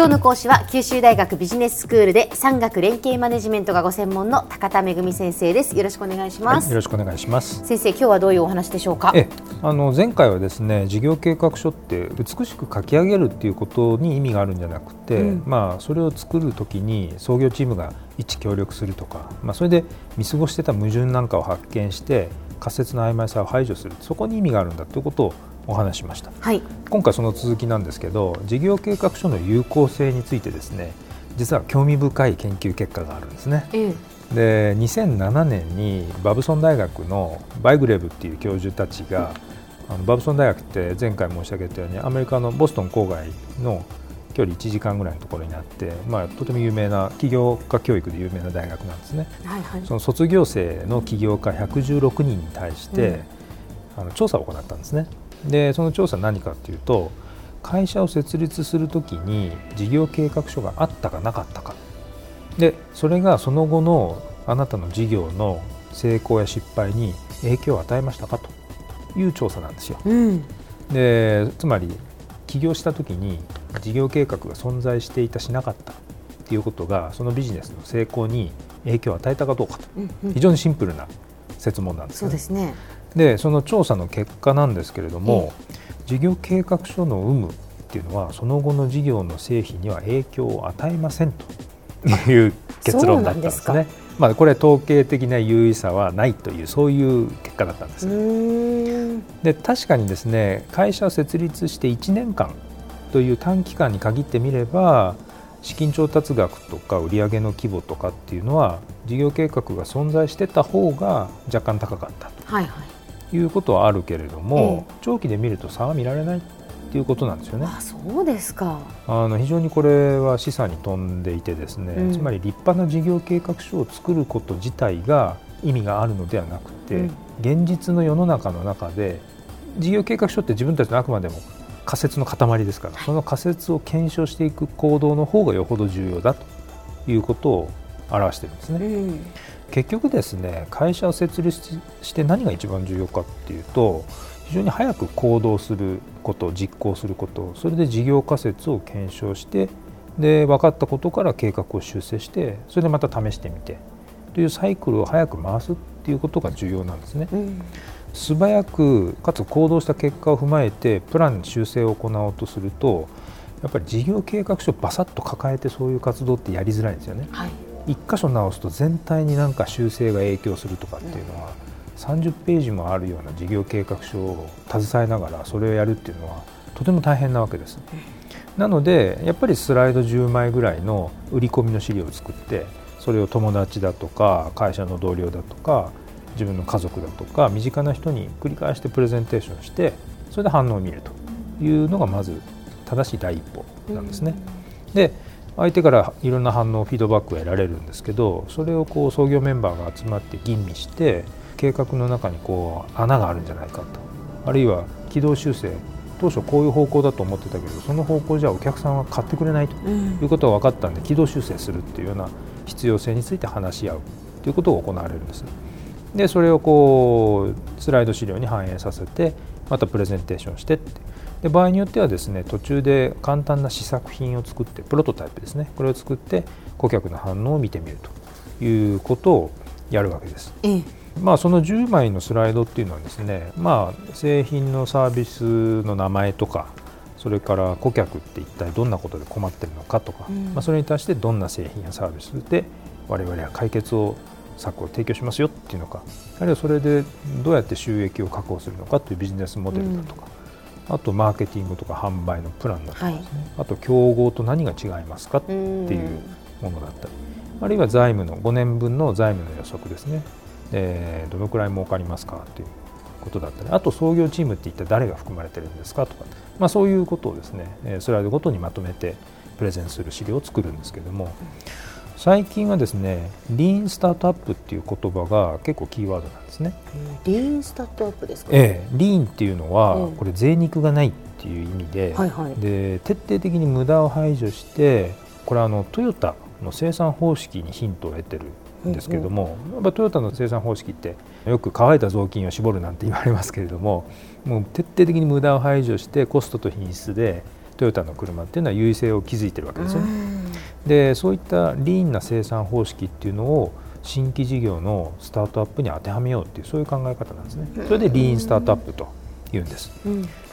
今日の講師は九州大学ビジネススクールで産学連携マネジメントがご専門の高田恵先生です。よろしくお願いします、はい、よろしくお願いします。先生今日はどういうお話でしょうか？えあの前回はですね事業計画書って美しく書き上げるっていうことに意味があるんじゃなくて、うん、まあそれを作るときに創業チームが一致協力するとかまあそれで見過ごしてた矛盾なんかを発見して仮説の曖昧さを排除する。そこに意味があるんだということをお話しました、はい、今回その続きなんですけど事業計画書の有効性についてですね実は興味深い研究結果があるんですね、ええ、で2007年にバブソン大学のバイグレブっていう教授たちが、あのバブソン大学って前回申し上げたようにアメリカのボストン郊外の距離1時間ぐらいのところにあって、まあ、とても有名な起業家教育で有名な大学なんですね、はいはい、その卒業生の起業家116人に対して、うん、あの調査を行ったんですね。でその調査は何かというと会社を設立するときに事業計画書があったかなかったか。でそれがその後のあなたの事業の成功や失敗に影響を与えましたか？という調査なんですよ。うん、でつまり起業した時に事業計画が存在していたしなかったっていうことがそのビジネスの成功に影響を与えたかどうかと、うんうん、非常にシンプルな設問なんです、ね、そうですね。でその調査の結果なんですけれども、事業計画書の有無っていうのはその後の事業の成否には影響を与えませんという結論だったんですね。まあ、これ統計的な優位さはないというそういう結果だったんですで確かにですね会社を設立して1年間という短期間に限ってみれば資金調達額とか売上の規模とかっていうのは事業計画が存在してた方が若干高かったと、はいはい、いうことはあるけれども、え長期で見ると差は見られないっていうことなんですよね。あそうですか。あの非常にこれは示唆に富んでいてですね、うん、つまり立派な事業計画書を作ること自体が意味があるのではなくて、うん、現実の世の中の中で事業計画書って自分たちのあくまでも仮説の塊ですから、その仮説を検証していく行動の方がよほど重要だということを表しているんですね。うん結局ですね会社を設立して何が一番重要かっていうと非常に早く行動すること実行することそれで事業仮説を検証してで分かったことから計画を修正してそれでまた試してみてというサイクルを早く回すっていうことが重要なんですね。うん、素早くかつ行動した結果を踏まえてプラン修正を行おうとするとやっぱり事業計画書をバサッと抱えてそういう活動ってやりづらいんですよね。はい1箇所直すと全体になんか修正が影響するとかっていうのは、30ページもあるような事業計画書を携えながらそれをやるっていうのはとても大変なわけです。なのでやっぱりスライド10枚ぐらいの売り込みの資料を作ってそれを友達だとか会社の同僚だとか自分の家族だとか身近な人に繰り返してプレゼンテーションしてそれで反応を見るというのがまず正しい第一歩なんですね。で相手からいろんな反応フィードバックを得られるんですけどそれをこう創業メンバーが集まって吟味して計画の中にこう穴があるんじゃないかと。あるいは軌道修正。当初こういう方向だと思ってたけどその方向じゃお客さんは買ってくれないと。いうことが分かったんで軌道修正するっていうような必要性について話し合うということが行われるんです。でそれをこうスライド資料に反映させてまたプレゼンテーションしてって。で場合によってはですね途中で簡単な試作品を作ってプロトタイプですね。これを作って顧客の反応を見てみるということをやるわけです。ええ、まあ、その10枚のスライドっていうのはですね、まあ、製品のサービスの名前とかそれから顧客って一体どんなことで困ってるのかとか、うん、まあ、それに対してどんな製品やサービスで我々は解決を策を提供しますよっていうのか。あるいはそれでどうやって収益を確保するのかというビジネスモデルだとか、あとマーケティングとか販売のプランだとかね、はい、あと競合と何が違いますかっていうものだったり。あるいは財務の5年分の財務の予測ですね、えー、どのくらい儲かりますかということだったり。あと創業チームって一体誰が含まれてるんですかとか、まあ、そういうことをですねスライドごとにまとめてプレゼンする資料を作るんですけども、最近はですねリーンスタートアップっていう言葉が結構キーワードなんですね。リーンスタートアップですか、ええ、リーンっていうのは、これ贅肉がないっていう意味ではいはい、で徹底的に無駄を排除してこれはあのトヨタの生産方式にヒントを得てるんですけれども、うんうん、やっぱトヨタの生産方式ってよく乾いた雑巾を絞るなんて言われますけれどももう徹底的に無駄を排除してコストと品質でトヨタの車っていうのは優位性を築いてるわけですよね。でそういったリーンな生産方式っていうのを新規事業のスタートアップに当てはめようっていうそういう考え方なんですね。それでリーンスタートアップと言うんです。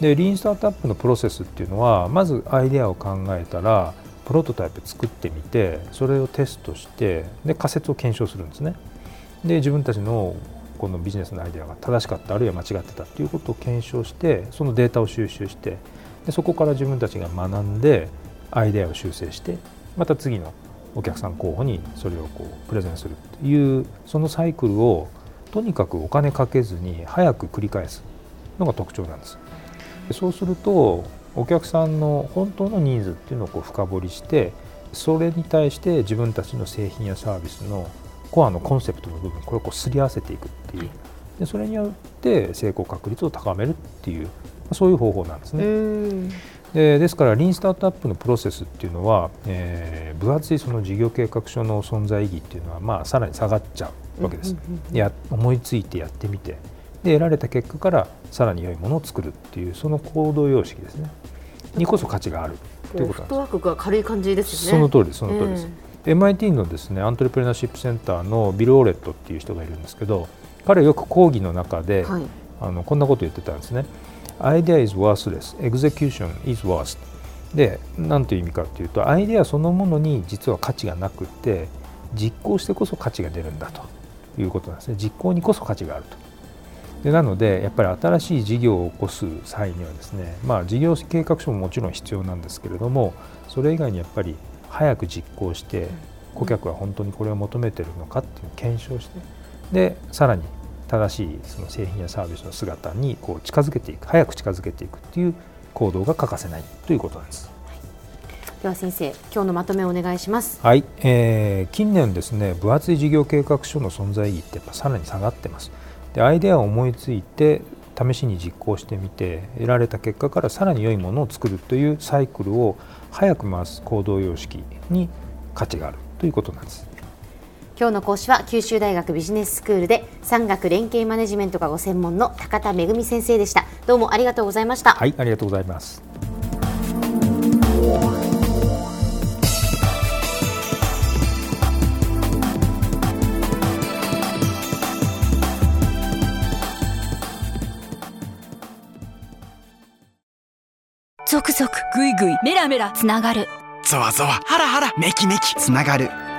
でリーンスタートアップのプロセスっていうのはまずアイデアを考えたらプロトタイプ作ってみてそれをテストしてで仮説を検証するんですね。で自分たちのこのビジネスのアイデアが正しかったあるいは間違ってたっていうことを検証してそのデータを収集してでそこから自分たちが学んでアイデアを修正してまた次のお客さん候補にそれをこうプレゼンするっていうそのサイクルをとにかくお金かけずに早く繰り返すのが特徴なんです。そうするとお客さんの本当のニーズっていうのをこう深掘りしてそれに対して自分たちの製品やサービスのコアのコンセプトの部分これをこうすり合わせていくっていうでそれによって成功確率を高めるっていうそういう方法なんですね。でですからリーンスタートアップのプロセスっていうのは、えー、分厚いその事業計画書の存在意義っていうのは、まあ、さらに下がっちゃうわけです。や思いついてやってみてで得られた結果からさらに良いものを作るっていうその行動様式ですねにこそ価値があるということなんです。フットワークが軽い感じですね。その通りですその通りです。えー MIT のですねアントレプレナーシップセンターのビル・オーレットっていう人がいるんですけど彼はよく講義の中で、はい、あのこんなこと言ってたんですね。Idea is worthless, execution is worst. で何という意味かというとアイデアそのものに実は価値がなくて実行してこそ価値が出るんだということなんですね。実行にこそ価値があると。でなのでやっぱり新しい事業を起こす際にはですねまあ事業計画書ももちろん必要なんですけれどもそれ以外にやっぱり早く実行して顧客は本当にこれを求めてるのかっていう検証してでさらに正しいその製品やサービスの姿にこう近づけていく早く近づけていくっていう行動が欠かせないということなんです。では先生今日のまとめをお願いします。はい、えー、近年ですね分厚い事業計画書の存在意義ってやっぱさらに下がってます。でアイデアを思いついて試しに実行してみて得られた結果からさらに良いものを作るというサイクルを早く回す行動様式に価値があるということなんです。今日の講師は九州大学ビジネススクールで産学連携マネジメントがご専門の高田恵先生でした。どうもありがとうございました。はいありがとうございます。続々ぐいぐいメラメラつながる。ゾワゾワハラハラメキメキつながる